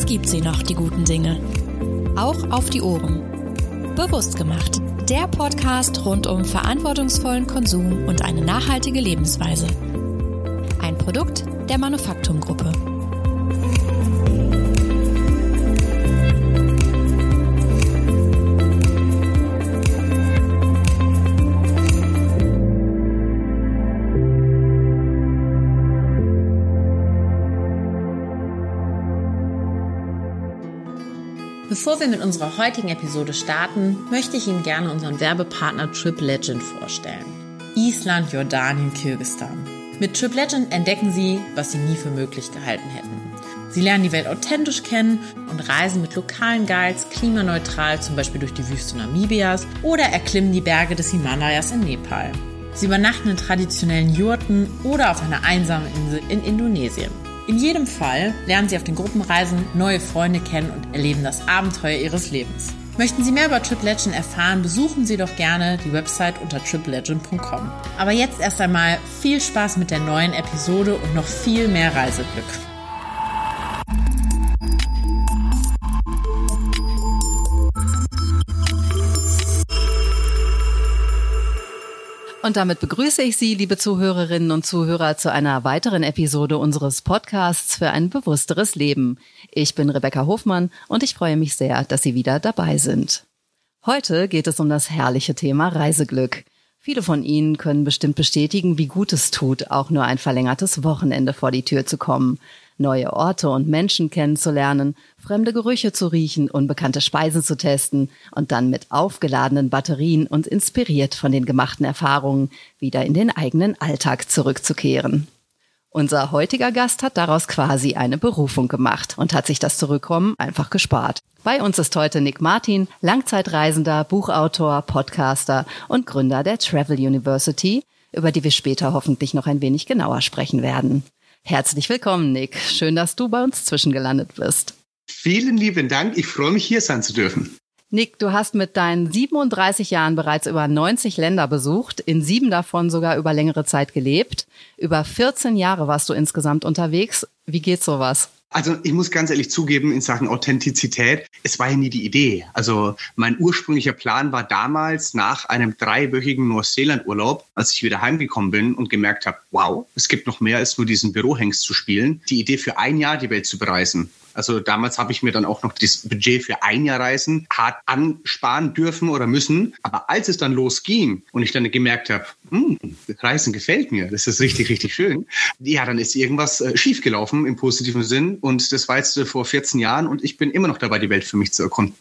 Es gibt sie noch, die guten Dinge. Auch auf die Ohren. Bewusst gemacht. Der Podcast rund um verantwortungsvollen Konsum und eine nachhaltige Lebensweise. Ein Produkt der Manufaktumgruppe. Bevor wir mit unserer heutigen Episode starten, möchte ich Ihnen gerne unseren Werbepartner Trip Legend vorstellen. Island, Jordanien, Kirgistan. Mit Trip Legend entdecken Sie, was Sie nie für möglich gehalten hätten. Sie lernen die Welt authentisch kennen und reisen mit lokalen Guides klimaneutral zum Beispiel durch die Wüste Namibias oder erklimmen die Berge des Himalayas in Nepal. Sie übernachten in traditionellen Jurten oder auf einer einsamen Insel in Indonesien. In jedem Fall lernen Sie auf den Gruppenreisen neue Freunde kennen und erleben das Abenteuer Ihres Lebens. Möchten Sie mehr über Trip Legend erfahren, besuchen Sie doch gerne die Website unter triplegend.com. Aber jetzt erst einmal viel Spaß mit der neuen Episode und noch viel mehr Reiseglück. Und damit begrüße ich Sie, liebe Zuhörerinnen und Zuhörer, zu einer weiteren Episode unseres Podcasts für ein bewussteres Leben. Ich bin Rebecca Hofmann und ich freue mich sehr, dass Sie wieder dabei sind. Heute geht es um das herrliche Thema Reiseglück. Viele von Ihnen können bestimmt bestätigen, wie gut es tut, auch nur ein verlängertes Wochenende vor die Tür zu kommen neue Orte und Menschen kennenzulernen, fremde Gerüche zu riechen, unbekannte Speisen zu testen und dann mit aufgeladenen Batterien und inspiriert von den gemachten Erfahrungen wieder in den eigenen Alltag zurückzukehren. Unser heutiger Gast hat daraus quasi eine Berufung gemacht und hat sich das Zurückkommen einfach gespart. Bei uns ist heute Nick Martin, Langzeitreisender, Buchautor, Podcaster und Gründer der Travel University, über die wir später hoffentlich noch ein wenig genauer sprechen werden. Herzlich willkommen, Nick. Schön, dass du bei uns zwischengelandet bist. Vielen lieben Dank. Ich freue mich, hier sein zu dürfen. Nick, du hast mit deinen 37 Jahren bereits über 90 Länder besucht, in sieben davon sogar über längere Zeit gelebt. Über 14 Jahre warst du insgesamt unterwegs. Wie geht sowas? Also ich muss ganz ehrlich zugeben, in Sachen Authentizität, es war ja nie die Idee. Also mein ursprünglicher Plan war damals nach einem dreiwöchigen Neuseeland-Urlaub, als ich wieder heimgekommen bin und gemerkt habe, wow, es gibt noch mehr als nur diesen Bürohengst zu spielen, die Idee für ein Jahr die Welt zu bereisen. Also damals habe ich mir dann auch noch das Budget für ein Jahr Reisen hart ansparen dürfen oder müssen. Aber als es dann losging und ich dann gemerkt habe, hm, Reisen gefällt mir, das ist richtig, richtig schön, ja, dann ist irgendwas äh, schiefgelaufen im positiven Sinn. Und das war jetzt äh, vor 14 Jahren und ich bin immer noch dabei, die Welt für mich zu erkunden.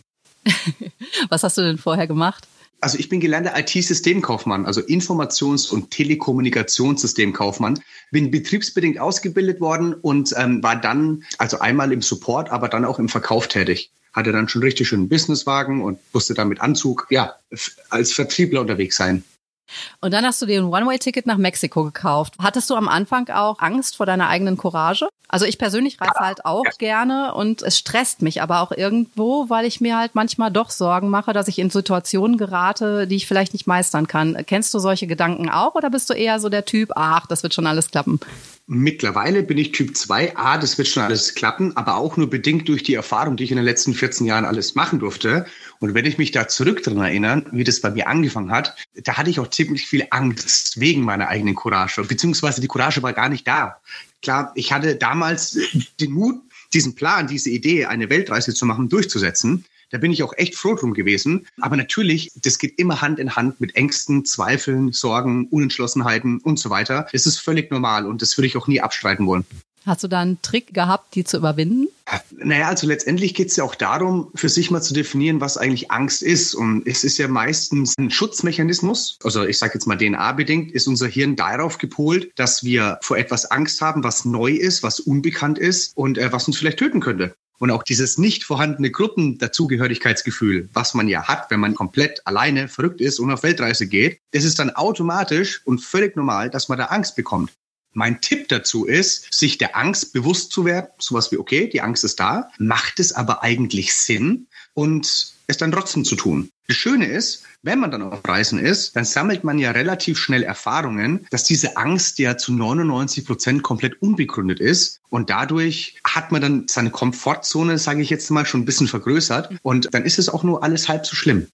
Was hast du denn vorher gemacht? Also ich bin gelernter IT-Systemkaufmann, also Informations- und Telekommunikationssystemkaufmann. Bin betriebsbedingt ausgebildet worden und ähm, war dann, also einmal im Support, aber dann auch im Verkauf tätig. Hatte dann schon richtig schönen Businesswagen und musste dann mit Anzug, ja, als Vertriebler unterwegs sein. Und dann hast du dir ein One-Way-Ticket nach Mexiko gekauft. Hattest du am Anfang auch Angst vor deiner eigenen Courage? Also ich persönlich reise halt auch gerne und es stresst mich aber auch irgendwo, weil ich mir halt manchmal doch Sorgen mache, dass ich in Situationen gerate, die ich vielleicht nicht meistern kann. Kennst du solche Gedanken auch oder bist du eher so der Typ, ach, das wird schon alles klappen? Mittlerweile bin ich Typ 2. A, das wird schon alles klappen, aber auch nur bedingt durch die Erfahrung, die ich in den letzten 14 Jahren alles machen durfte. Und wenn ich mich da zurück dran erinnere, wie das bei mir angefangen hat, da hatte ich auch ziemlich viel Angst wegen meiner eigenen Courage. Beziehungsweise die Courage war gar nicht da. Klar, ich hatte damals den Mut, diesen Plan, diese Idee, eine Weltreise zu machen, durchzusetzen. Da bin ich auch echt froh drum gewesen. Aber natürlich, das geht immer Hand in Hand mit Ängsten, Zweifeln, Sorgen, Unentschlossenheiten und so weiter. Das ist völlig normal und das würde ich auch nie abstreiten wollen. Hast du da einen Trick gehabt, die zu überwinden? Naja, also letztendlich geht es ja auch darum, für sich mal zu definieren, was eigentlich Angst ist. Und es ist ja meistens ein Schutzmechanismus. Also ich sage jetzt mal DNA-bedingt, ist unser Hirn darauf gepolt, dass wir vor etwas Angst haben, was neu ist, was unbekannt ist und äh, was uns vielleicht töten könnte. Und auch dieses nicht vorhandene Gruppendazugehörigkeitsgefühl, was man ja hat, wenn man komplett alleine verrückt ist und auf Weltreise geht, das ist dann automatisch und völlig normal, dass man da Angst bekommt. Mein Tipp dazu ist, sich der Angst bewusst zu werden, sowas wie, okay, die Angst ist da, macht es aber eigentlich Sinn? Und es dann trotzdem zu tun. Das Schöne ist, wenn man dann auf Reisen ist, dann sammelt man ja relativ schnell Erfahrungen, dass diese Angst ja zu 99 Prozent komplett unbegründet ist. Und dadurch hat man dann seine Komfortzone, sage ich jetzt mal, schon ein bisschen vergrößert. Und dann ist es auch nur alles halb so schlimm.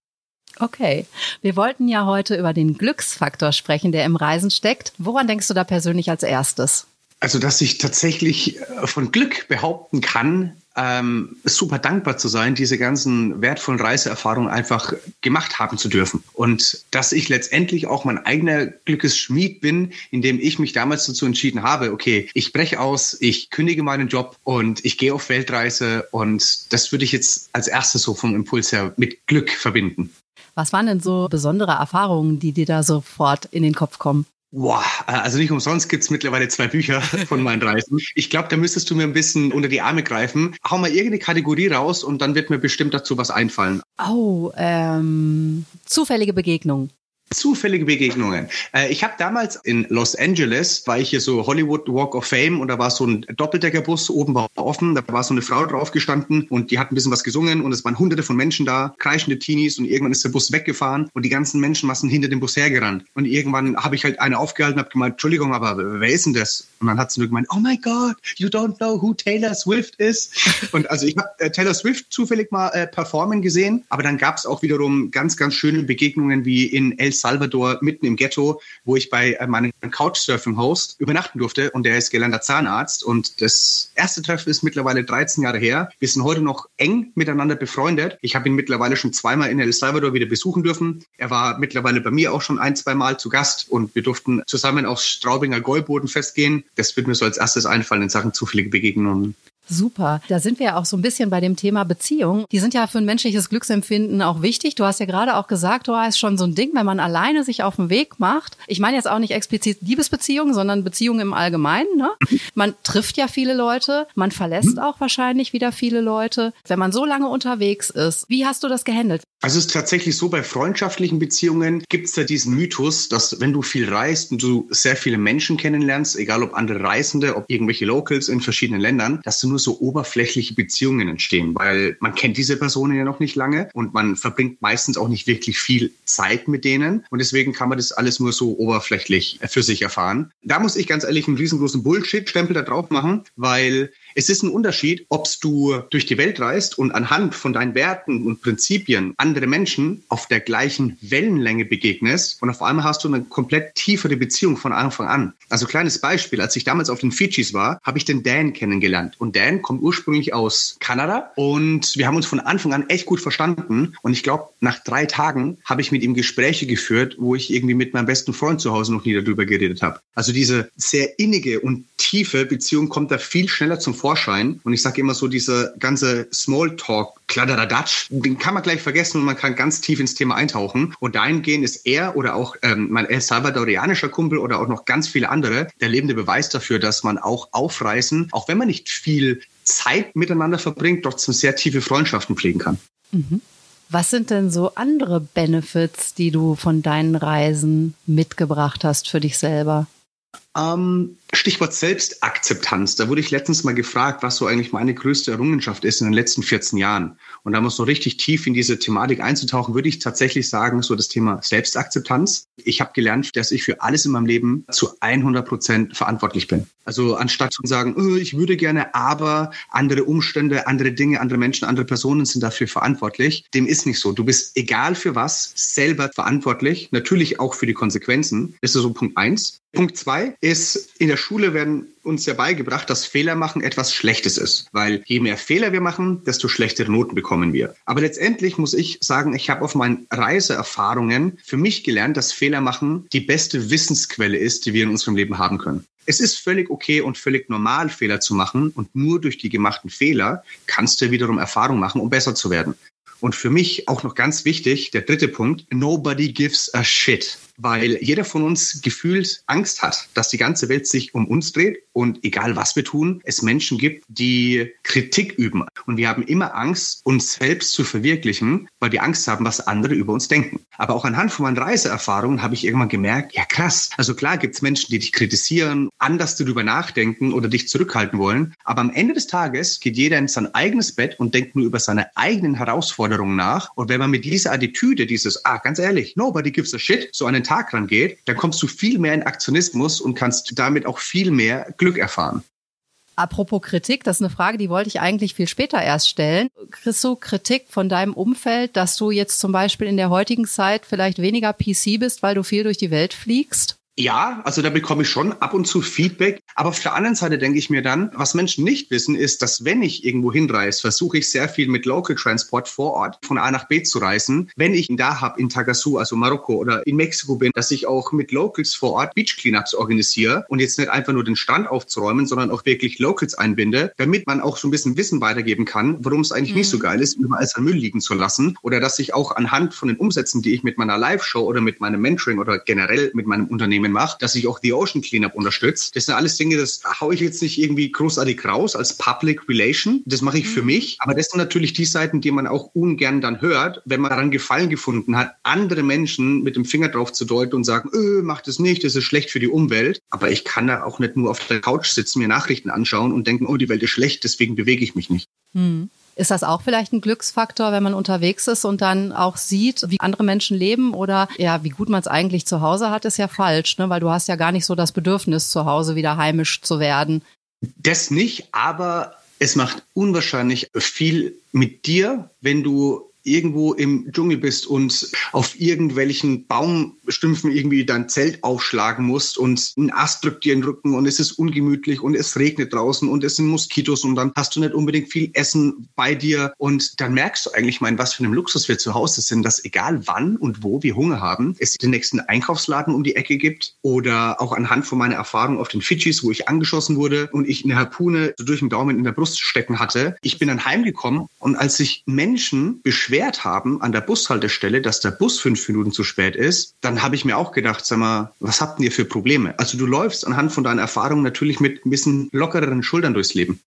Okay. Wir wollten ja heute über den Glücksfaktor sprechen, der im Reisen steckt. Woran denkst du da persönlich als erstes? Also, dass ich tatsächlich äh, von Glück behaupten kann, ähm, super dankbar zu sein, diese ganzen wertvollen Reiseerfahrungen einfach gemacht haben zu dürfen. Und dass ich letztendlich auch mein eigener Glückesschmied bin, indem ich mich damals dazu entschieden habe, okay, ich breche aus, ich kündige meinen Job und ich gehe auf Weltreise. Und das würde ich jetzt als erstes so vom Impuls her mit Glück verbinden. Was waren denn so besondere Erfahrungen, die dir da sofort in den Kopf kommen? Boah, also nicht umsonst gibt's mittlerweile zwei Bücher von meinen Reisen. Ich glaube, da müsstest du mir ein bisschen unter die Arme greifen. Hau mal irgendeine Kategorie raus und dann wird mir bestimmt dazu was einfallen. Oh, ähm, zufällige Begegnung. Zufällige Begegnungen. Äh, ich habe damals in Los Angeles, war ich hier so Hollywood Walk of Fame und da war so ein Doppeldeckerbus, oben war offen, da war so eine Frau drauf gestanden und die hat ein bisschen was gesungen und es waren hunderte von Menschen da, kreischende Teenies und irgendwann ist der Bus weggefahren und die ganzen Menschenmassen hinter dem Bus hergerannt. Und irgendwann habe ich halt eine aufgehalten und habe gemeint, Entschuldigung, aber wer ist denn das? Und dann hat sie nur gemeint, oh my God, you don't know who Taylor Swift is. Und also ich habe äh, Taylor Swift zufällig mal äh, performen gesehen, aber dann gab es auch wiederum ganz, ganz schöne Begegnungen wie in El Salvador mitten im Ghetto, wo ich bei äh, meinem Couchsurfing-Host übernachten durfte und der ist gelernter Zahnarzt und das erste Treffen ist mittlerweile 13 Jahre her. Wir sind heute noch eng miteinander befreundet. Ich habe ihn mittlerweile schon zweimal in El Salvador wieder besuchen dürfen. Er war mittlerweile bei mir auch schon ein, zwei Mal zu Gast und wir durften zusammen aufs Straubinger Gäuboden festgehen. Das wird mir so als erstes einfallen in Sachen zufällige Begegnungen. Super. Da sind wir ja auch so ein bisschen bei dem Thema Beziehung. Die sind ja für ein menschliches Glücksempfinden auch wichtig. Du hast ja gerade auch gesagt, du hast schon so ein Ding, wenn man alleine sich auf den Weg macht. Ich meine jetzt auch nicht explizit Liebesbeziehungen, sondern Beziehungen im Allgemeinen. Ne? Man trifft ja viele Leute, man verlässt auch wahrscheinlich wieder viele Leute. Wenn man so lange unterwegs ist, wie hast du das gehandelt? Also es ist tatsächlich so, bei freundschaftlichen Beziehungen gibt es ja diesen Mythos, dass wenn du viel reist und du sehr viele Menschen kennenlernst, egal ob andere Reisende, ob irgendwelche Locals in verschiedenen Ländern, dass du nur so oberflächliche Beziehungen entstehen, weil man kennt diese Personen ja noch nicht lange und man verbringt meistens auch nicht wirklich viel Zeit mit denen und deswegen kann man das alles nur so oberflächlich für sich erfahren. Da muss ich ganz ehrlich einen riesengroßen Bullshit-Stempel da drauf machen, weil es ist ein Unterschied, ob du durch die Welt reist und anhand von deinen Werten und Prinzipien andere Menschen auf der gleichen Wellenlänge begegnest und auf einmal hast du eine komplett tiefere Beziehung von Anfang an. Also kleines Beispiel, als ich damals auf den Fidschis war, habe ich den Dan kennengelernt und Dan kommt ursprünglich aus Kanada und wir haben uns von Anfang an echt gut verstanden und ich glaube, nach drei Tagen habe ich mit ihm Gespräche geführt, wo ich irgendwie mit meinem besten Freund zu Hause noch nie darüber geredet habe. Also diese sehr innige und tiefe Beziehung kommt da viel schneller zum Vorschein. Und ich sage immer so, diese ganze Smalltalk, Kladderadatsch, den kann man gleich vergessen und man kann ganz tief ins Thema eintauchen. Und dahingehend ist er oder auch ähm, mein El Salvadorianischer Kumpel oder auch noch ganz viele andere der lebende Beweis dafür, dass man auch aufreißen, auch wenn man nicht viel Zeit miteinander verbringt, trotzdem sehr tiefe Freundschaften pflegen kann. Mhm. Was sind denn so andere Benefits, die du von deinen Reisen mitgebracht hast für dich selber? Ähm, Stichwort Selbstakzeptanz. Da wurde ich letztens mal gefragt, was so eigentlich meine größte Errungenschaft ist in den letzten 14 Jahren. Und da muss so richtig tief in diese Thematik einzutauchen, würde ich tatsächlich sagen, so das Thema Selbstakzeptanz. Ich habe gelernt, dass ich für alles in meinem Leben zu 100 Prozent verantwortlich bin. Also anstatt zu sagen, oh, ich würde gerne, aber andere Umstände, andere Dinge, andere Menschen, andere Personen sind dafür verantwortlich. Dem ist nicht so. Du bist egal für was selber verantwortlich. Natürlich auch für die Konsequenzen. Das ist so Punkt eins. Punkt zwei ist, in der Schule werden uns ja beigebracht, dass Fehler machen etwas Schlechtes ist. Weil je mehr Fehler wir machen, desto schlechtere Noten bekommen wir. Aber letztendlich muss ich sagen, ich habe auf meinen Reiseerfahrungen für mich gelernt, dass Fehler machen die beste Wissensquelle ist, die wir in unserem Leben haben können. Es ist völlig okay und völlig normal, Fehler zu machen. Und nur durch die gemachten Fehler kannst du wiederum Erfahrung machen, um besser zu werden. Und für mich auch noch ganz wichtig, der dritte Punkt, nobody gives a shit. Weil jeder von uns gefühlt Angst hat, dass die ganze Welt sich um uns dreht und egal was wir tun, es Menschen gibt, die Kritik üben. Und wir haben immer Angst, uns selbst zu verwirklichen, weil wir Angst haben, was andere über uns denken. Aber auch anhand von meinen Reiseerfahrungen habe ich irgendwann gemerkt, ja krass, also klar gibt es Menschen, die dich kritisieren, anders darüber nachdenken oder dich zurückhalten wollen. Aber am Ende des Tages geht jeder in sein eigenes Bett und denkt nur über seine eigenen Herausforderungen nach. Und wenn man mit dieser Attitüde, dieses, ah, ganz ehrlich, nobody gives a shit, so einen Tag rangeht, dann kommst du viel mehr in Aktionismus und kannst damit auch viel mehr Glück erfahren. Apropos Kritik, das ist eine Frage, die wollte ich eigentlich viel später erst stellen. Kriegst du Kritik von deinem Umfeld, dass du jetzt zum Beispiel in der heutigen Zeit vielleicht weniger PC bist, weil du viel durch die Welt fliegst? Ja, also da bekomme ich schon ab und zu Feedback. Aber auf der anderen Seite denke ich mir dann, was Menschen nicht wissen, ist, dass wenn ich irgendwo hinreise, versuche ich sehr viel mit Local Transport vor Ort von A nach B zu reisen. Wenn ich ihn da habe in Tagasu, also Marokko oder in Mexiko bin, dass ich auch mit Locals vor Ort Beach Cleanups organisiere und jetzt nicht einfach nur den Strand aufzuräumen, sondern auch wirklich Locals einbinde, damit man auch so ein bisschen Wissen weitergeben kann, warum es eigentlich mhm. nicht so mhm. geil ist, überall sein Müll liegen zu lassen. Oder dass ich auch anhand von den Umsätzen, die ich mit meiner Live-Show oder mit meinem Mentoring oder generell mit meinem Unternehmen Unternehmen mache, dass ich auch die Ocean Cleanup unterstütze. Das sind alles Dinge, das haue ich jetzt nicht irgendwie großartig raus als Public Relation. Das mache ich für mhm. mich. Aber das sind natürlich die Seiten, die man auch ungern dann hört, wenn man daran Gefallen gefunden hat, andere Menschen mit dem Finger drauf zu deuten und sagen, öh, mach das nicht, das ist schlecht für die Umwelt. Aber ich kann da auch nicht nur auf der Couch sitzen, mir Nachrichten anschauen und denken, oh, die Welt ist schlecht, deswegen bewege ich mich nicht. Hm. Ist das auch vielleicht ein Glücksfaktor, wenn man unterwegs ist und dann auch sieht, wie andere Menschen leben oder ja, wie gut man es eigentlich zu Hause hat, ist ja falsch, ne? weil du hast ja gar nicht so das Bedürfnis, zu Hause wieder heimisch zu werden. Das nicht, aber es macht unwahrscheinlich viel mit dir, wenn du irgendwo im Dschungel bist und auf irgendwelchen Baumstümpfen irgendwie dein Zelt aufschlagen musst und ein Ast drückt dir in den Rücken und es ist ungemütlich und es regnet draußen und es sind Moskitos und dann hast du nicht unbedingt viel Essen bei dir und dann merkst du eigentlich mal, was für einem Luxus wir zu Hause sind, dass egal wann und wo wir Hunger haben, es den nächsten Einkaufsladen um die Ecke gibt oder auch anhand von meiner Erfahrung auf den Fidschis, wo ich angeschossen wurde und ich eine Harpune durch den Daumen in der Brust stecken hatte. Ich bin dann heimgekommen und als sich Menschen beschweren beschwert haben an der Bushaltestelle, dass der Bus fünf Minuten zu spät ist, dann habe ich mir auch gedacht, sag mal, was habt ihr für Probleme? Also du läufst anhand von deiner Erfahrung natürlich mit ein bisschen lockereren Schultern durchs Leben.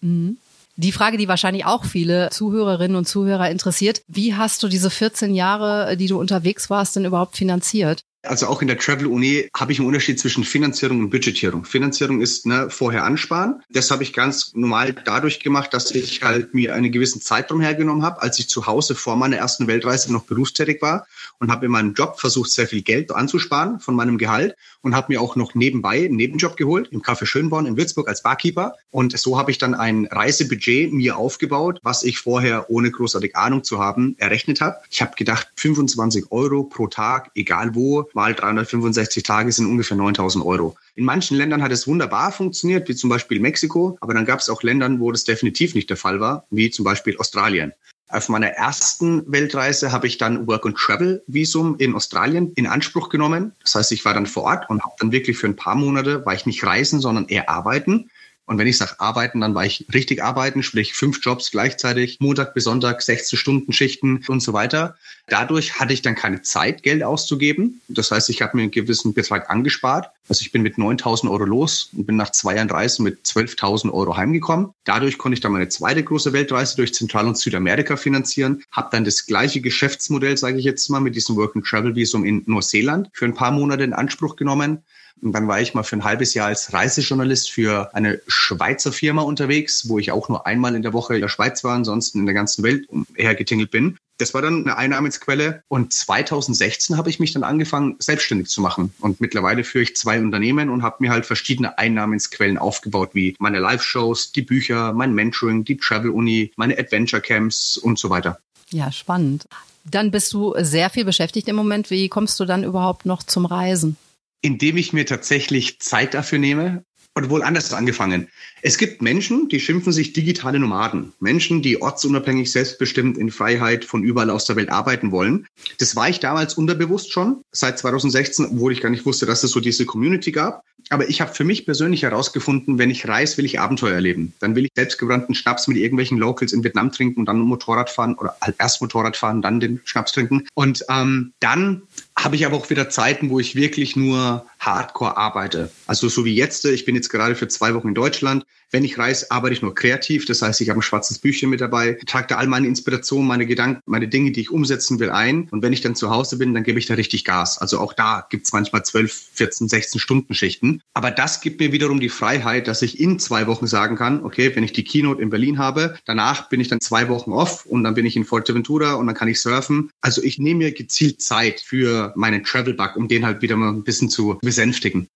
Mhm. Die Frage, die wahrscheinlich auch viele Zuhörerinnen und Zuhörer interessiert, wie hast du diese 14 Jahre, die du unterwegs warst, denn überhaupt finanziert? Also auch in der Travel-Uni habe ich einen Unterschied zwischen Finanzierung und Budgetierung. Finanzierung ist ne, vorher ansparen. Das habe ich ganz normal dadurch gemacht, dass ich halt mir einen gewissen Zeitraum hergenommen habe, als ich zu Hause vor meiner ersten Weltreise noch berufstätig war und habe in meinem Job versucht, sehr viel Geld anzusparen von meinem Gehalt und habe mir auch noch nebenbei einen Nebenjob geholt im Café Schönborn in Würzburg als Barkeeper. Und so habe ich dann ein Reisebudget mir aufgebaut, was ich vorher ohne großartig Ahnung zu haben errechnet habe. Ich habe gedacht, 25 Euro pro Tag, egal wo, mal 365 Tage sind ungefähr 9000 Euro. In manchen Ländern hat es wunderbar funktioniert, wie zum Beispiel Mexiko, aber dann gab es auch Ländern, wo das definitiv nicht der Fall war, wie zum Beispiel Australien. Auf meiner ersten Weltreise habe ich dann Work and Travel Visum in Australien in Anspruch genommen. Das heißt, ich war dann vor Ort und habe dann wirklich für ein paar Monate war ich nicht reisen, sondern eher arbeiten. Und wenn ich sage arbeiten, dann war ich richtig arbeiten, sprich fünf Jobs gleichzeitig, Montag bis Sonntag, 16 Stunden Schichten und so weiter. Dadurch hatte ich dann keine Zeit, Geld auszugeben. Das heißt, ich habe mir einen gewissen Betrag angespart. Also ich bin mit 9.000 Euro los und bin nach zwei Jahren Reisen mit 12.000 Euro heimgekommen. Dadurch konnte ich dann meine zweite große Weltreise durch Zentral- und Südamerika finanzieren. Habe dann das gleiche Geschäftsmodell, sage ich jetzt mal, mit diesem Work-and-Travel-Visum in Neuseeland für ein paar Monate in Anspruch genommen und dann war ich mal für ein halbes Jahr als Reisejournalist für eine Schweizer Firma unterwegs, wo ich auch nur einmal in der Woche in der Schweiz war, ansonsten in der ganzen Welt umhergetingelt bin. Das war dann eine Einnahmensquelle. Und 2016 habe ich mich dann angefangen, selbstständig zu machen. Und mittlerweile führe ich zwei Unternehmen und habe mir halt verschiedene Einnahmensquellen aufgebaut, wie meine Live-Shows, die Bücher, mein Mentoring, die Travel-Uni, meine Adventure-Camps und so weiter. Ja, spannend. Dann bist du sehr viel beschäftigt im Moment. Wie kommst du dann überhaupt noch zum Reisen? Indem ich mir tatsächlich Zeit dafür nehme, oder wohl anders angefangen. Es gibt Menschen, die schimpfen sich digitale Nomaden. Menschen, die ortsunabhängig, selbstbestimmt in Freiheit von überall aus der Welt arbeiten wollen. Das war ich damals unterbewusst schon, seit 2016, obwohl ich gar nicht wusste, dass es so diese Community gab. Aber ich habe für mich persönlich herausgefunden, wenn ich reise, will ich Abenteuer erleben. Dann will ich selbstgebrannten Schnaps mit irgendwelchen Locals in Vietnam trinken und dann Motorrad fahren oder halt erst Motorrad fahren, dann den Schnaps trinken. Und ähm, dann habe ich aber auch wieder Zeiten, wo ich wirklich nur hardcore arbeite. Also so wie jetzt, ich bin jetzt gerade für zwei Wochen in Deutschland. Wenn ich reise, arbeite ich nur kreativ. Das heißt, ich habe ein schwarzes Büchchen mit dabei, trage da all meine Inspirationen, meine Gedanken, meine Dinge, die ich umsetzen will, ein. Und wenn ich dann zu Hause bin, dann gebe ich da richtig Gas. Also auch da gibt es manchmal 12, 14, 16 Stunden Schichten. Aber das gibt mir wiederum die Freiheit, dass ich in zwei Wochen sagen kann, okay, wenn ich die Keynote in Berlin habe, danach bin ich dann zwei Wochen off und dann bin ich in Fuerteventura und dann kann ich surfen. Also ich nehme mir gezielt Zeit für meinen Travel-Bug, um den halt wieder mal ein bisschen zu besänftigen.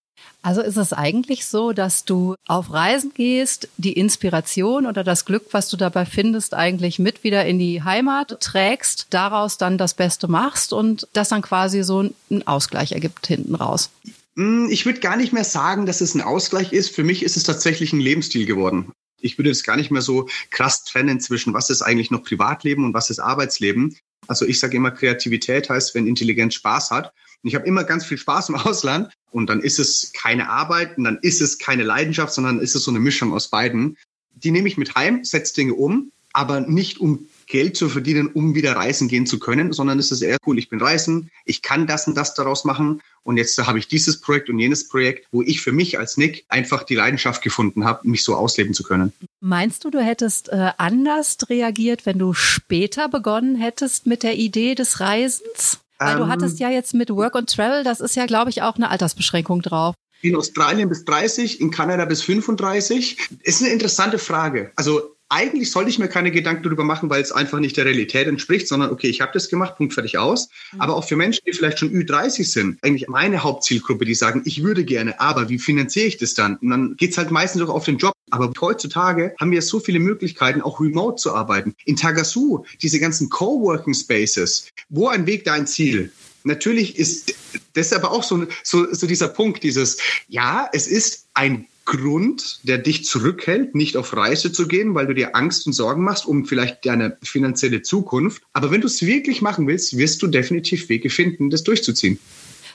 Also ist es eigentlich so, dass du auf Reisen gehst, die Inspiration oder das Glück, was du dabei findest, eigentlich mit wieder in die Heimat trägst, daraus dann das Beste machst und das dann quasi so einen Ausgleich ergibt hinten raus? Hm, ich würde gar nicht mehr sagen, dass es ein Ausgleich ist. Für mich ist es tatsächlich ein Lebensstil geworden. Ich würde es gar nicht mehr so krass trennen zwischen, was ist eigentlich noch Privatleben und was ist Arbeitsleben. Also ich sage immer, Kreativität heißt, wenn Intelligenz Spaß hat. Und ich habe immer ganz viel Spaß im Ausland und dann ist es keine Arbeit und dann ist es keine Leidenschaft, sondern ist es so eine Mischung aus beiden. Die nehme ich mit heim, setze Dinge um, aber nicht um Geld zu verdienen, um wieder reisen gehen zu können, sondern es ist eher cool, ich bin reisen, ich kann das und das daraus machen und jetzt habe ich dieses Projekt und jenes Projekt, wo ich für mich als Nick einfach die Leidenschaft gefunden habe, mich so ausleben zu können. Meinst du, du hättest äh, anders reagiert, wenn du später begonnen hättest mit der Idee des Reisens? Weil ähm, du hattest ja jetzt mit Work and Travel, das ist ja, glaube ich, auch eine Altersbeschränkung drauf. In Australien bis 30, in Kanada bis 35. Ist eine interessante Frage. Also eigentlich sollte ich mir keine Gedanken darüber machen, weil es einfach nicht der Realität entspricht, sondern okay, ich habe das gemacht, Punkt fertig aus. Mhm. Aber auch für Menschen, die vielleicht schon Ü30 sind, eigentlich meine Hauptzielgruppe, die sagen, ich würde gerne, aber wie finanziere ich das dann? Und dann geht's halt meistens auch auf den Job. Aber heutzutage haben wir so viele Möglichkeiten, auch remote zu arbeiten. In Tagasu, diese ganzen Coworking Spaces, wo ein Weg, da ein Ziel. Natürlich ist das aber auch so, so, so dieser Punkt, dieses, ja, es ist ein Grund, der dich zurückhält, nicht auf Reise zu gehen, weil du dir Angst und Sorgen machst um vielleicht deine finanzielle Zukunft. Aber wenn du es wirklich machen willst, wirst du definitiv Wege finden, das durchzuziehen.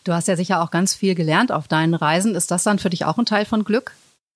Du hast ja sicher auch ganz viel gelernt auf deinen Reisen. Ist das dann für dich auch ein Teil von Glück?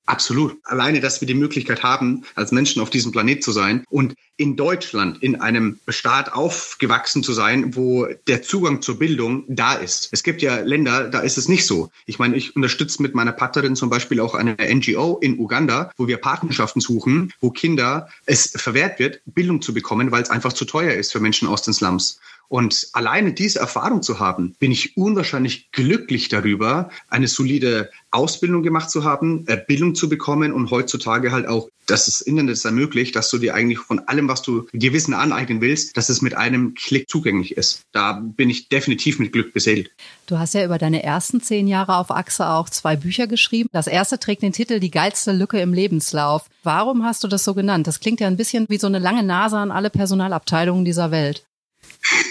Absolut. Alleine, dass wir die Möglichkeit haben, als Menschen auf diesem Planet zu sein und in Deutschland, in einem Staat aufgewachsen zu sein, wo der Zugang zur Bildung da ist. Es gibt ja Länder, da ist es nicht so. Ich meine, ich unterstütze mit meiner Partnerin zum Beispiel auch eine NGO in Uganda, wo wir Partnerschaften suchen, wo Kinder es verwehrt wird, Bildung zu bekommen, weil es einfach zu teuer ist für Menschen aus den Slums. Und alleine diese Erfahrung zu haben, bin ich unwahrscheinlich glücklich darüber, eine solide Ausbildung gemacht zu haben, Bildung zu bekommen und heutzutage halt auch, dass das Internet es ermöglicht, dass du dir eigentlich von allem, was du dir Wissen aneignen willst, dass es mit einem Klick zugänglich ist. Da bin ich definitiv mit Glück beseelt. Du hast ja über deine ersten zehn Jahre auf Achse auch zwei Bücher geschrieben. Das erste trägt den Titel Die geilste Lücke im Lebenslauf. Warum hast du das so genannt? Das klingt ja ein bisschen wie so eine lange Nase an alle Personalabteilungen dieser Welt.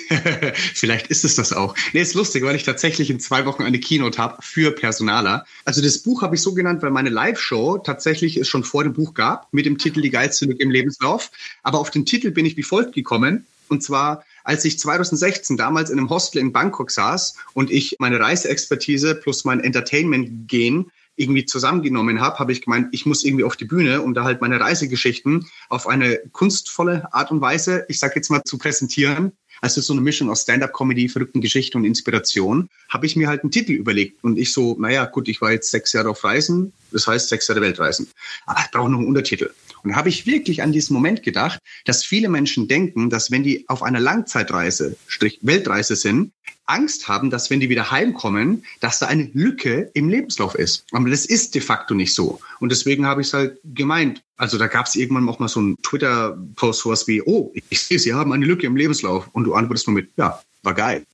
Vielleicht ist es das auch. Nee, ist lustig, weil ich tatsächlich in zwei Wochen eine Keynote habe für Personaler. Also das Buch habe ich so genannt, weil meine Live-Show tatsächlich es schon vor dem Buch gab, mit dem Titel Die geilste Lücke im Lebenslauf. Aber auf den Titel bin ich wie folgt gekommen. Und zwar, als ich 2016 damals in einem Hostel in Bangkok saß und ich meine Reiseexpertise plus mein Entertainment-Gen irgendwie zusammengenommen habe, habe ich gemeint, ich muss irgendwie auf die Bühne, um da halt meine Reisegeschichten auf eine kunstvolle Art und Weise, ich sage jetzt mal, zu präsentieren, also so eine Mischung aus Stand-up-Comedy, verrückten Geschichten und Inspiration, habe ich mir halt einen Titel überlegt. Und ich so, naja, gut, ich war jetzt sechs Jahre auf Reisen, das heißt sechs Jahre Weltreisen. Aber ich brauche noch einen Untertitel. Und da habe ich wirklich an diesen Moment gedacht, dass viele Menschen denken, dass wenn die auf einer Langzeitreise, Strich Weltreise sind, Angst haben, dass wenn die wieder heimkommen, dass da eine Lücke im Lebenslauf ist. Aber das ist de facto nicht so. Und deswegen habe ich es halt gemeint. Also da gab es irgendwann auch mal so einen Twitter-Post, sowas wie, oh, ich sehe, Sie haben eine Lücke im Lebenslauf. Und du antwortest nur mit, ja, war geil.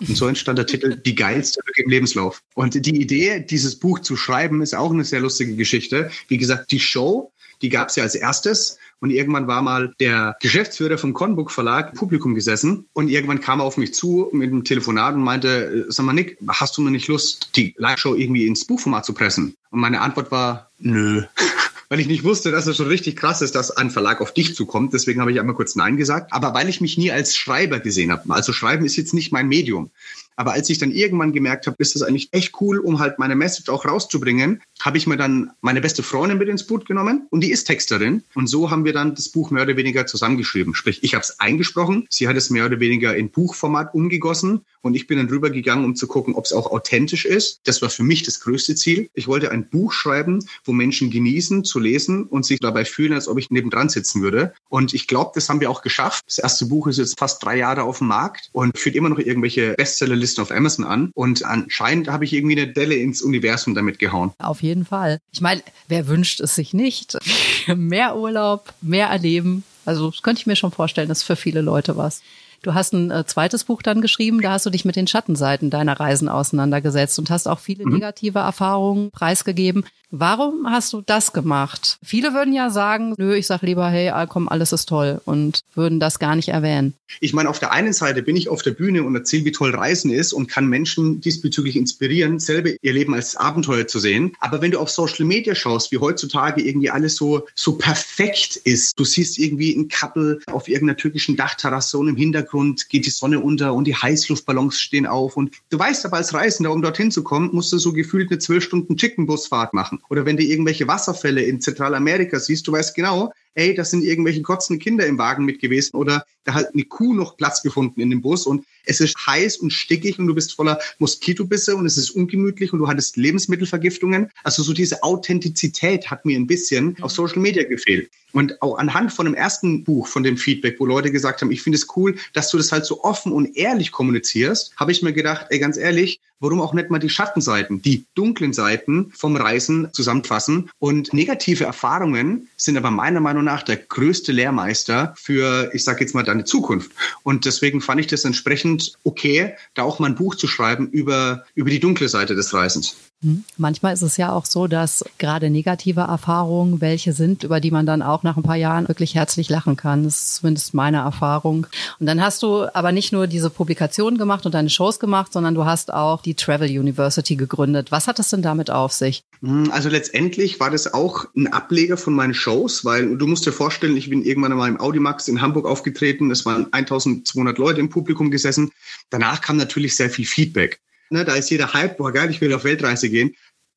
Und so entstand der Titel Die geilste Lücke im Lebenslauf. Und die Idee, dieses Buch zu schreiben, ist auch eine sehr lustige Geschichte. Wie gesagt, die Show die gab es ja als erstes. Und irgendwann war mal der Geschäftsführer vom Conbook Verlag im Publikum gesessen. Und irgendwann kam er auf mich zu mit einem Telefonat und meinte, sag mal Nick, hast du mir nicht Lust, die Live-Show irgendwie ins Buchformat zu pressen? Und meine Antwort war, nö. weil ich nicht wusste, dass es schon richtig krass ist, dass ein Verlag auf dich zukommt. Deswegen habe ich einmal kurz Nein gesagt. Aber weil ich mich nie als Schreiber gesehen habe. Also Schreiben ist jetzt nicht mein Medium. Aber als ich dann irgendwann gemerkt habe, ist das eigentlich echt cool, um halt meine Message auch rauszubringen, habe ich mir dann meine beste Freundin mit ins Boot genommen und die ist Texterin. Und so haben wir dann das Buch mehr oder weniger zusammengeschrieben. Sprich, ich habe es eingesprochen, sie hat es mehr oder weniger in Buchformat umgegossen und ich bin dann rübergegangen, um zu gucken, ob es auch authentisch ist. Das war für mich das größte Ziel. Ich wollte ein Buch schreiben, wo Menschen genießen zu lesen und sich dabei fühlen, als ob ich nebendran sitzen würde. Und ich glaube, das haben wir auch geschafft. Das erste Buch ist jetzt fast drei Jahre auf dem Markt und führt immer noch irgendwelche Bestsellerlisten auf Amazon an. Und anscheinend habe ich irgendwie eine Delle ins Universum damit gehauen. Auf jeden Fall. Ich meine, wer wünscht es sich nicht? mehr Urlaub, mehr erleben. Also das könnte ich mir schon vorstellen, das ist für viele Leute was. Du hast ein äh, zweites Buch dann geschrieben, da hast du dich mit den Schattenseiten deiner Reisen auseinandergesetzt und hast auch viele mhm. negative Erfahrungen preisgegeben. Warum hast du das gemacht? Viele würden ja sagen, nö, ich sag lieber, hey, komm, alles ist toll und würden das gar nicht erwähnen. Ich meine, auf der einen Seite bin ich auf der Bühne und erzähle, wie toll Reisen ist und kann Menschen diesbezüglich inspirieren, selber ihr Leben als Abenteuer zu sehen. Aber wenn du auf Social Media schaust, wie heutzutage irgendwie alles so, so perfekt ist, du siehst irgendwie ein Couple auf irgendeiner türkischen Dachterrasse und im Hintergrund geht die Sonne unter und die Heißluftballons stehen auf und du weißt aber als Reisender, um dorthin zu kommen, musst du so gefühlt eine zwölf Stunden Chickenbusfahrt machen. Oder wenn du irgendwelche Wasserfälle in Zentralamerika siehst, du weißt genau, ey, das sind irgendwelche kotzende Kinder im Wagen mit gewesen oder da hat eine Kuh noch Platz gefunden in dem Bus und es ist heiß und stickig und du bist voller Moskitobisse und es ist ungemütlich und du hattest Lebensmittelvergiftungen. Also so diese Authentizität hat mir ein bisschen mhm. auf Social Media gefehlt. Und auch anhand von dem ersten Buch, von dem Feedback, wo Leute gesagt haben, ich finde es cool, dass du das halt so offen und ehrlich kommunizierst, habe ich mir gedacht, ey, ganz ehrlich, warum auch nicht mal die Schattenseiten, die dunklen Seiten vom Reisen zusammenfassen? Und negative Erfahrungen sind aber meiner Meinung nach der größte Lehrmeister für, ich sage jetzt mal, deine Zukunft. Und deswegen fand ich das entsprechend okay, da auch mal ein Buch zu schreiben über, über die dunkle Seite des Reisens. Hm. Manchmal ist es ja auch so, dass gerade negative Erfahrungen welche sind, über die man dann auch nach ein paar Jahren wirklich herzlich lachen kann. Das ist zumindest meine Erfahrung. Und dann hast du aber nicht nur diese Publikationen gemacht und deine Shows gemacht, sondern du hast auch die Travel University gegründet. Was hat es denn damit auf sich? Hm, also letztendlich war das auch ein Ableger von meinen Shows, weil du musst dir vorstellen, ich bin irgendwann einmal im Audimax in Hamburg aufgetreten. Es waren 1200 Leute im Publikum gesessen. Danach kam natürlich sehr viel Feedback. Ne, da ist jeder Hype, boah geil, ich will auf Weltreise gehen.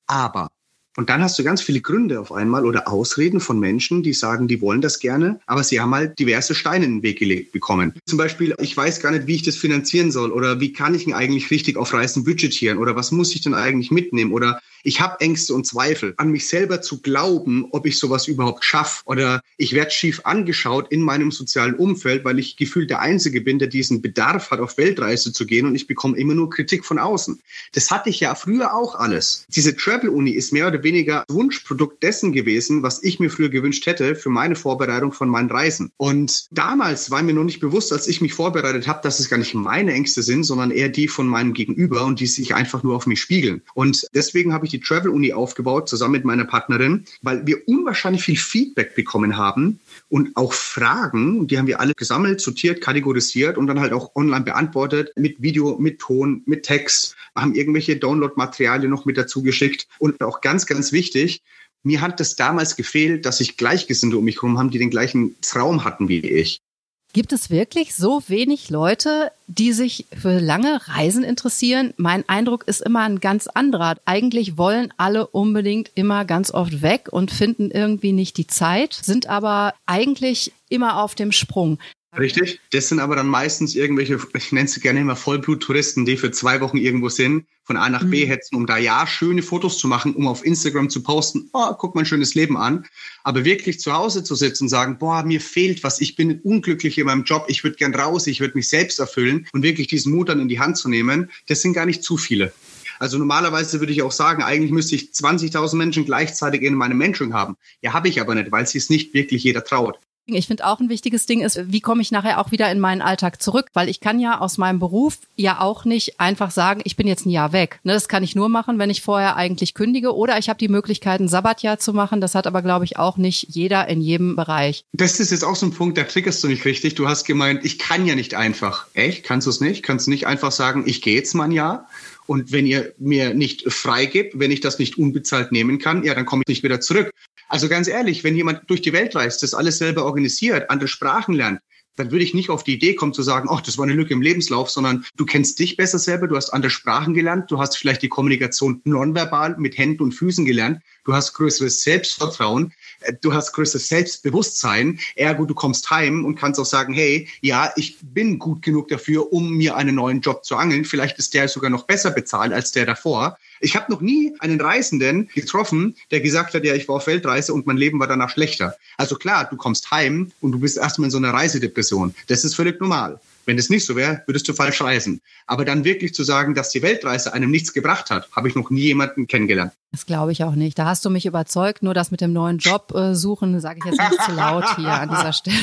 Aber, und dann hast du ganz viele Gründe auf einmal oder Ausreden von Menschen, die sagen, die wollen das gerne, aber sie haben halt diverse Steine in den Weg gelegt bekommen. Zum Beispiel, ich weiß gar nicht, wie ich das finanzieren soll oder wie kann ich denn eigentlich richtig auf Reisen budgetieren oder was muss ich denn eigentlich mitnehmen oder ich habe Ängste und Zweifel, an mich selber zu glauben, ob ich sowas überhaupt schaffe. Oder ich werde schief angeschaut in meinem sozialen Umfeld, weil ich gefühlt der Einzige bin, der diesen Bedarf hat, auf Weltreise zu gehen und ich bekomme immer nur Kritik von außen. Das hatte ich ja früher auch alles. Diese Travel-Uni ist mehr oder weniger Wunschprodukt dessen gewesen, was ich mir früher gewünscht hätte für meine Vorbereitung von meinen Reisen. Und damals war mir noch nicht bewusst, als ich mich vorbereitet habe, dass es gar nicht meine Ängste sind, sondern eher die von meinem Gegenüber und die sich einfach nur auf mich spiegeln. Und deswegen habe ich ich die Travel Uni aufgebaut, zusammen mit meiner Partnerin, weil wir unwahrscheinlich viel Feedback bekommen haben und auch Fragen, die haben wir alle gesammelt, sortiert, kategorisiert und dann halt auch online beantwortet, mit Video, mit Ton, mit Text, haben irgendwelche Download-Materialien noch mit dazu geschickt und auch ganz, ganz wichtig, mir hat es damals gefehlt, dass ich Gleichgesinnte um mich herum haben, die den gleichen Traum hatten wie ich. Gibt es wirklich so wenig Leute, die sich für lange Reisen interessieren? Mein Eindruck ist immer ein ganz anderer. Eigentlich wollen alle unbedingt immer ganz oft weg und finden irgendwie nicht die Zeit, sind aber eigentlich immer auf dem Sprung. Richtig. Das sind aber dann meistens irgendwelche, ich nenne sie gerne immer Vollbluttouristen, die für zwei Wochen irgendwo sind, von A nach B mhm. hetzen, um da ja schöne Fotos zu machen, um auf Instagram zu posten, oh, guck mein schönes Leben an. Aber wirklich zu Hause zu sitzen und sagen, boah, mir fehlt was, ich bin unglücklich in meinem Job, ich würde gern raus, ich würde mich selbst erfüllen und wirklich diesen Mut dann in die Hand zu nehmen, das sind gar nicht zu viele. Also normalerweise würde ich auch sagen, eigentlich müsste ich 20.000 Menschen gleichzeitig in meinem Mentoring haben. Ja, habe ich aber nicht, weil sie es nicht wirklich jeder traut. Ich finde auch ein wichtiges Ding ist, wie komme ich nachher auch wieder in meinen Alltag zurück? Weil ich kann ja aus meinem Beruf ja auch nicht einfach sagen, ich bin jetzt ein Jahr weg. Ne, das kann ich nur machen, wenn ich vorher eigentlich kündige oder ich habe die Möglichkeit, ein Sabbatjahr zu machen. Das hat aber, glaube ich, auch nicht jeder in jedem Bereich. Das ist jetzt auch so ein Punkt, da triggerst du nicht richtig. Du hast gemeint, ich kann ja nicht einfach. Echt? Kannst du es nicht? Kannst du nicht einfach sagen, ich gehe jetzt mal ein Jahr? Und wenn ihr mir nicht freigibt, wenn ich das nicht unbezahlt nehmen kann, ja, dann komme ich nicht wieder zurück. Also ganz ehrlich, wenn jemand durch die Welt reist, das alles selber organisiert, andere Sprachen lernt, dann würde ich nicht auf die Idee kommen zu sagen, ach, das war eine Lücke im Lebenslauf, sondern du kennst dich besser selber, du hast andere Sprachen gelernt, du hast vielleicht die Kommunikation nonverbal mit Händen und Füßen gelernt, du hast größeres Selbstvertrauen, äh, du hast größeres Selbstbewusstsein, ergo du kommst heim und kannst auch sagen, hey, ja, ich bin gut genug dafür, um mir einen neuen Job zu angeln. Vielleicht ist der sogar noch besser bezahlt als der davor. Ich habe noch nie einen Reisenden getroffen, der gesagt hat, ja, ich war auf Weltreise und mein Leben war danach schlechter. Also klar, du kommst heim und du bist erstmal in so einer Reisedepression. Das ist völlig normal. Wenn es nicht so wäre, würdest du falsch reisen. Aber dann wirklich zu sagen, dass die Weltreise einem nichts gebracht hat, habe ich noch nie jemanden kennengelernt. Das glaube ich auch nicht. Da hast du mich überzeugt. Nur das mit dem neuen Job äh, suchen, sage ich jetzt nicht zu laut hier an dieser Stelle.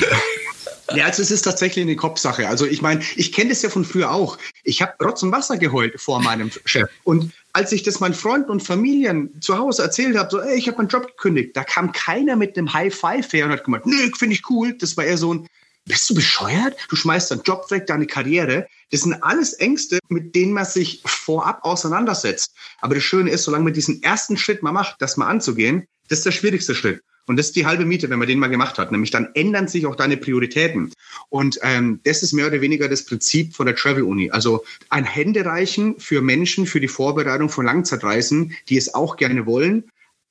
Ja, also es ist tatsächlich eine Kopfsache. Also ich meine, ich kenne das ja von früher auch. Ich habe Rotz und Wasser geheult vor meinem Chef. Und als ich das meinen Freunden und Familien zu Hause erzählt habe, so, ey, ich habe meinen Job gekündigt, da kam keiner mit einem High Five her und hat gemeint, nö, finde ich cool. Das war eher so ein, bist du bescheuert? Du schmeißt deinen Job weg, deine Karriere. Das sind alles Ängste, mit denen man sich vorab auseinandersetzt. Aber das Schöne ist, solange man diesen ersten Schritt mal macht, das mal anzugehen, das ist der schwierigste Schritt. Und das ist die halbe Miete, wenn man den mal gemacht hat. Nämlich dann ändern sich auch deine Prioritäten. Und ähm, das ist mehr oder weniger das Prinzip von der Travel Uni. Also ein Händereichen für Menschen für die Vorbereitung von Langzeitreisen, die es auch gerne wollen,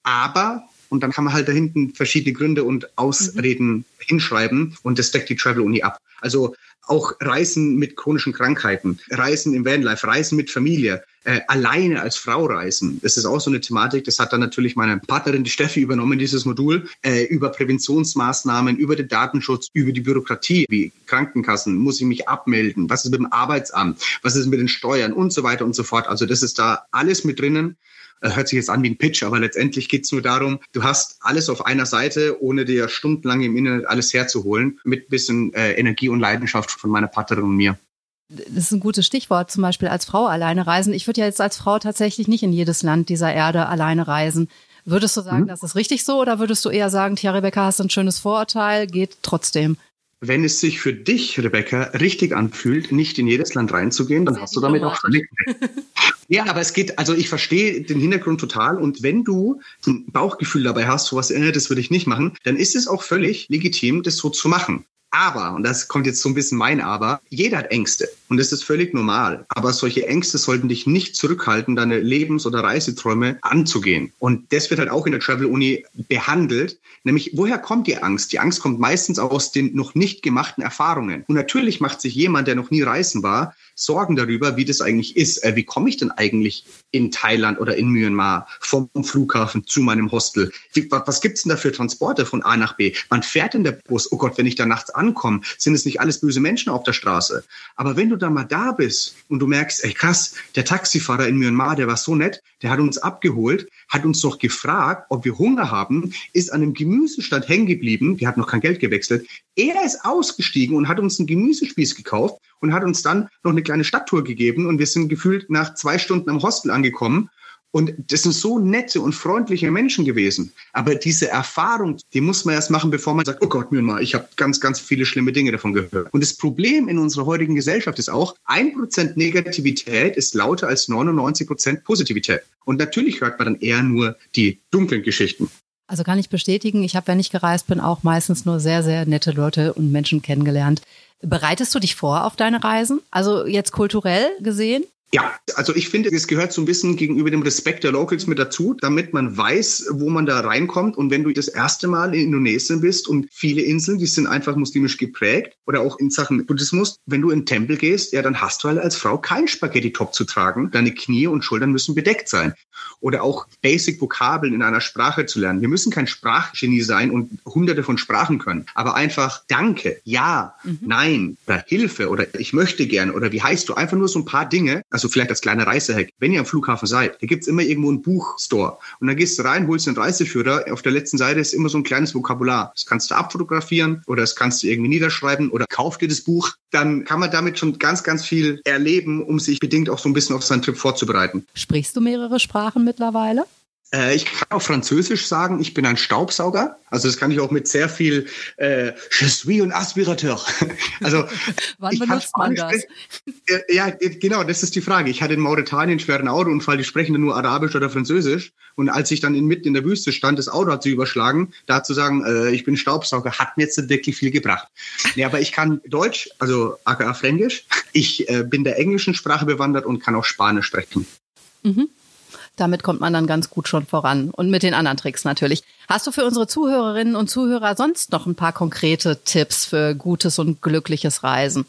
aber und dann kann man halt da hinten verschiedene Gründe und Ausreden mhm. hinschreiben und das deckt die Travel Uni ab. Also auch Reisen mit chronischen Krankheiten, Reisen im Vanlife, Reisen mit Familie, äh, alleine als Frau reisen. Das ist auch so eine Thematik. Das hat dann natürlich meine Partnerin, die Steffi, übernommen, dieses Modul, äh, über Präventionsmaßnahmen, über den Datenschutz, über die Bürokratie, wie Krankenkassen, muss ich mich abmelden, was ist mit dem Arbeitsamt, was ist mit den Steuern und so weiter und so fort. Also das ist da alles mit drinnen. Äh, hört sich jetzt an wie ein Pitch, aber letztendlich geht es nur darum, du hast alles auf einer Seite, ohne dir stundenlang im Internet alles herzuholen, mit bisschen äh, Energie und Leidenschaft von meiner Partnerin und mir. Das ist ein gutes Stichwort, zum Beispiel als Frau alleine reisen. Ich würde ja jetzt als Frau tatsächlich nicht in jedes Land dieser Erde alleine reisen. Würdest du sagen, mhm. das ist richtig so oder würdest du eher sagen, Tja, Rebecca, hast ein schönes Vorurteil, geht trotzdem? Wenn es sich für dich, Rebecca, richtig anfühlt, nicht in jedes Land reinzugehen, dann hast du damit auch völlig Ja, aber es geht, also ich verstehe den Hintergrund total und wenn du ein Bauchgefühl dabei hast, sowas, äh, das würde ich nicht machen, dann ist es auch völlig legitim, das so zu machen. Aber, und das kommt jetzt so ein bisschen mein Aber, jeder hat Ängste und das ist völlig normal. Aber solche Ängste sollten dich nicht zurückhalten, deine Lebens- oder Reiseträume anzugehen. Und das wird halt auch in der Travel Uni behandelt. Nämlich, woher kommt die Angst? Die Angst kommt meistens aus den noch nicht gemachten Erfahrungen. Und natürlich macht sich jemand, der noch nie reisen war, Sorgen darüber, wie das eigentlich ist. Äh, wie komme ich denn eigentlich in Thailand oder in Myanmar vom Flughafen zu meinem Hostel? Wie, was gibt's denn da für Transporte von A nach B? Wann fährt denn der Bus? Oh Gott, wenn ich da nachts ankomme, sind es nicht alles böse Menschen auf der Straße? Aber wenn du da mal da bist und du merkst, ey krass, der Taxifahrer in Myanmar, der war so nett, der hat uns abgeholt, hat uns noch gefragt, ob wir Hunger haben, ist an einem Gemüsestand hängen geblieben, wir hatten noch kein Geld gewechselt. Er ist ausgestiegen und hat uns einen Gemüsespieß gekauft und hat uns dann noch eine kleine Stadttour gegeben und wir sind gefühlt nach zwei Stunden am Hostel angekommen. Und das sind so nette und freundliche Menschen gewesen. Aber diese Erfahrung, die muss man erst machen, bevor man sagt, oh Gott, Myanmar, ich habe ganz, ganz viele schlimme Dinge davon gehört. Und das Problem in unserer heutigen Gesellschaft ist auch, ein Prozent Negativität ist lauter als 99 Prozent Positivität. Und natürlich hört man dann eher nur die dunklen Geschichten. Also kann ich bestätigen, ich habe, wenn ich gereist bin, auch meistens nur sehr, sehr nette Leute und Menschen kennengelernt. Bereitest du dich vor auf deine Reisen? Also jetzt kulturell gesehen? Ja, also ich finde, es gehört so ein bisschen gegenüber dem Respekt der Locals mit dazu, damit man weiß, wo man da reinkommt. Und wenn du das erste Mal in Indonesien bist und viele Inseln, die sind einfach muslimisch geprägt oder auch in Sachen Buddhismus, wenn du in den Tempel gehst, ja, dann hast du halt als Frau keinen Spaghetti-Top zu tragen. Deine Knie und Schultern müssen bedeckt sein oder auch Basic-Vokabeln in einer Sprache zu lernen. Wir müssen kein Sprachgenie sein und hunderte von Sprachen können, aber einfach Danke, Ja, mhm. Nein oder Hilfe oder ich möchte gern oder wie heißt du? Einfach nur so ein paar Dinge, also vielleicht als kleiner Reisehack. Wenn ihr am Flughafen seid, da gibt's immer irgendwo einen Buchstore und dann gehst du rein, holst einen Reiseführer. Auf der letzten Seite ist immer so ein kleines Vokabular. Das kannst du abfotografieren oder das kannst du irgendwie niederschreiben oder kauf dir das Buch. Dann kann man damit schon ganz, ganz viel erleben, um sich bedingt auch so ein bisschen auf seinen Trip vorzubereiten. Sprichst du mehrere Sprachen? mittlerweile? Äh, ich kann auch Französisch sagen, ich bin ein Staubsauger. Also das kann ich auch mit sehr viel äh, Je suis un aspirateur. Also Wann benutzt man das? Ja, genau, das ist die Frage. Ich hatte in Mauretanien einen schweren Autounfall, die sprechen dann nur Arabisch oder Französisch. Und als ich dann in, mitten in der Wüste stand, das Auto hat sich überschlagen, da zu sagen, äh, ich bin Staubsauger, hat mir jetzt nicht wirklich viel gebracht. Nee, aber ich kann Deutsch, also aka Fränkisch. Ich äh, bin der englischen Sprache bewandert und kann auch Spanisch sprechen. Mhm. Damit kommt man dann ganz gut schon voran. Und mit den anderen Tricks natürlich. Hast du für unsere Zuhörerinnen und Zuhörer sonst noch ein paar konkrete Tipps für gutes und glückliches Reisen?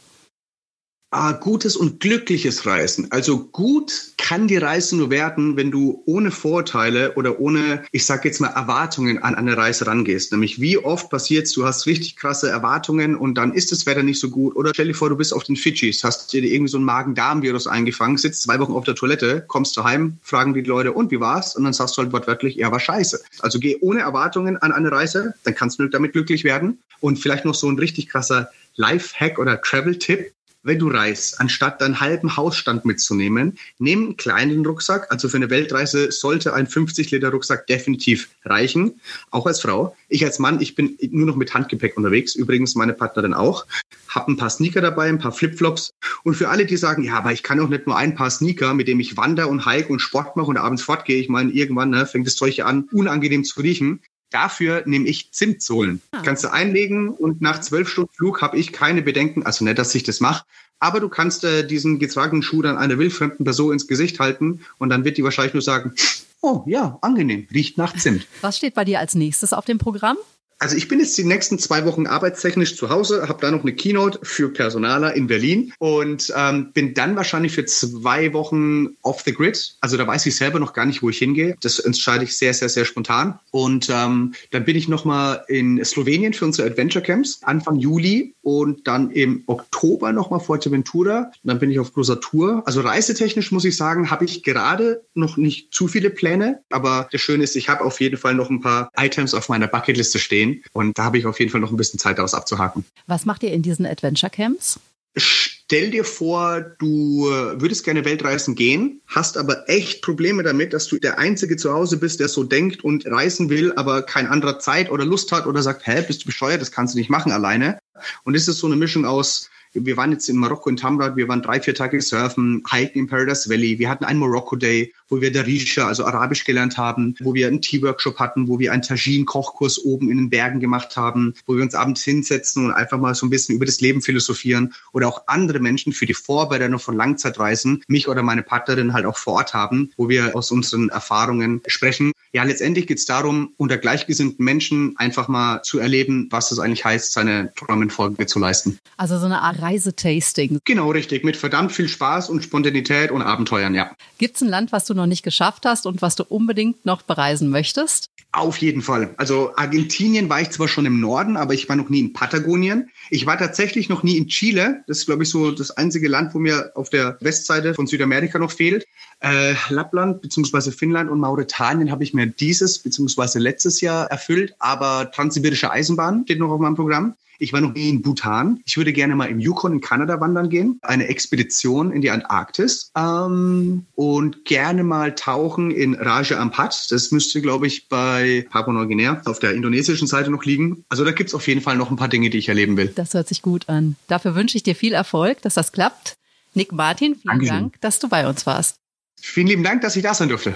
Ah, gutes und glückliches Reisen. Also gut kann die Reise nur werden, wenn du ohne Vorteile oder ohne, ich sag jetzt mal, Erwartungen an eine Reise rangehst. Nämlich wie oft passiert du hast richtig krasse Erwartungen und dann ist das Wetter nicht so gut. Oder stell dir vor, du bist auf den Fidschis, hast dir irgendwie so ein Magen-Darm-Virus eingefangen, sitzt zwei Wochen auf der Toilette, kommst daheim, fragen die Leute, und wie war's? Und dann sagst du halt wortwörtlich, ja, war scheiße. Also geh ohne Erwartungen an eine Reise, dann kannst du damit glücklich werden. Und vielleicht noch so ein richtig krasser Life-Hack oder Travel-Tipp wenn du reist, anstatt deinen halben Hausstand mitzunehmen, nimm einen kleinen Rucksack. Also für eine Weltreise sollte ein 50 Liter Rucksack definitiv reichen, auch als Frau. Ich als Mann, ich bin nur noch mit Handgepäck unterwegs. Übrigens meine Partnerin auch. Hab ein paar Sneaker dabei, ein paar Flipflops. Und für alle, die sagen, ja, aber ich kann auch nicht nur ein paar Sneaker, mit dem ich wander und hike und Sport mache und abends fortgehe. Ich meine, irgendwann ne, fängt das Zeug an, unangenehm zu riechen. Dafür nehme ich Zimtsohlen. Ah. Kannst du einlegen und nach zwölf Stunden Flug habe ich keine Bedenken. Also nicht, dass ich das mache, aber du kannst äh, diesen getragenen Schuh dann einer wildfremden Person ins Gesicht halten und dann wird die wahrscheinlich nur sagen, oh ja, angenehm, riecht nach Zimt. Was steht bei dir als nächstes auf dem Programm? Also ich bin jetzt die nächsten zwei Wochen arbeitstechnisch zu Hause, habe da noch eine Keynote für Personaler in Berlin und ähm, bin dann wahrscheinlich für zwei Wochen off the grid. Also da weiß ich selber noch gar nicht, wo ich hingehe. Das entscheide ich sehr, sehr, sehr spontan. Und ähm, dann bin ich nochmal in Slowenien für unsere Adventure Camps Anfang Juli und dann im Oktober nochmal Fuerteventura. Dann bin ich auf großer Tour. Also reisetechnisch muss ich sagen, habe ich gerade noch nicht zu viele Pläne. Aber das Schöne ist, ich habe auf jeden Fall noch ein paar Items auf meiner Bucketliste stehen gehen. Und da habe ich auf jeden Fall noch ein bisschen Zeit, daraus abzuhaken. Was macht ihr in diesen Adventure Camps? Stell dir vor, du würdest gerne Weltreisen gehen, hast aber echt Probleme damit, dass du der Einzige zu Hause bist, der so denkt und reisen will, aber kein anderer Zeit oder Lust hat oder sagt, hä, bist du bescheuert, das kannst du nicht machen alleine. Und es ist so eine Mischung aus wir waren jetzt in Marokko in Tamrat, wir waren drei, vier Tage surfen, hiken im Paradise Valley. Wir hatten einen Morocco Day, wo wir Darisha, also Arabisch gelernt haben, wo wir einen Tea-Workshop hatten, wo wir einen Tajin-Kochkurs oben in den Bergen gemacht haben, wo wir uns abends hinsetzen und einfach mal so ein bisschen über das Leben philosophieren oder auch andere Menschen für die Vorbereitung von Langzeitreisen, mich oder meine Partnerin halt auch vor Ort haben, wo wir aus unseren Erfahrungen sprechen. Ja, letztendlich geht es darum, unter gleichgesinnten Menschen einfach mal zu erleben, was es eigentlich heißt, seine Träume in Folge zu leisten. Also so eine Art Reisetasting. Genau, richtig. Mit verdammt viel Spaß und Spontanität und Abenteuern, ja. Gibt es ein Land, was du noch nicht geschafft hast und was du unbedingt noch bereisen möchtest? Auf jeden Fall. Also Argentinien war ich zwar schon im Norden, aber ich war noch nie in Patagonien. Ich war tatsächlich noch nie in Chile. Das ist, glaube ich, so das einzige Land, wo mir auf der Westseite von Südamerika noch fehlt. Äh, Lappland bzw. Finnland und Mauretanien habe ich mir dieses bzw. letztes Jahr erfüllt, aber Transsibirische Eisenbahn steht noch auf meinem Programm. Ich war noch nie in Bhutan. Ich würde gerne mal im Yukon in Kanada wandern gehen. Eine Expedition in die Antarktis. Ähm, und gerne mal tauchen in Raja Ampat. Das müsste, glaube ich, bei Papua-Neuguinea auf der indonesischen Seite noch liegen. Also da gibt es auf jeden Fall noch ein paar Dinge, die ich erleben will. Das hört sich gut an. Dafür wünsche ich dir viel Erfolg, dass das klappt. Nick Martin, vielen Dankeschön. Dank, dass du bei uns warst. Vielen lieben Dank, dass ich da sein durfte.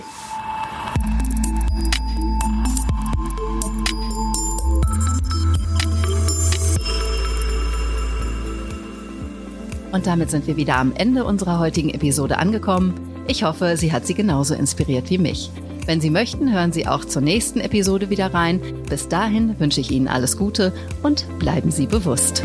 Und damit sind wir wieder am Ende unserer heutigen Episode angekommen. Ich hoffe, sie hat Sie genauso inspiriert wie mich. Wenn Sie möchten, hören Sie auch zur nächsten Episode wieder rein. Bis dahin wünsche ich Ihnen alles Gute und bleiben Sie bewusst.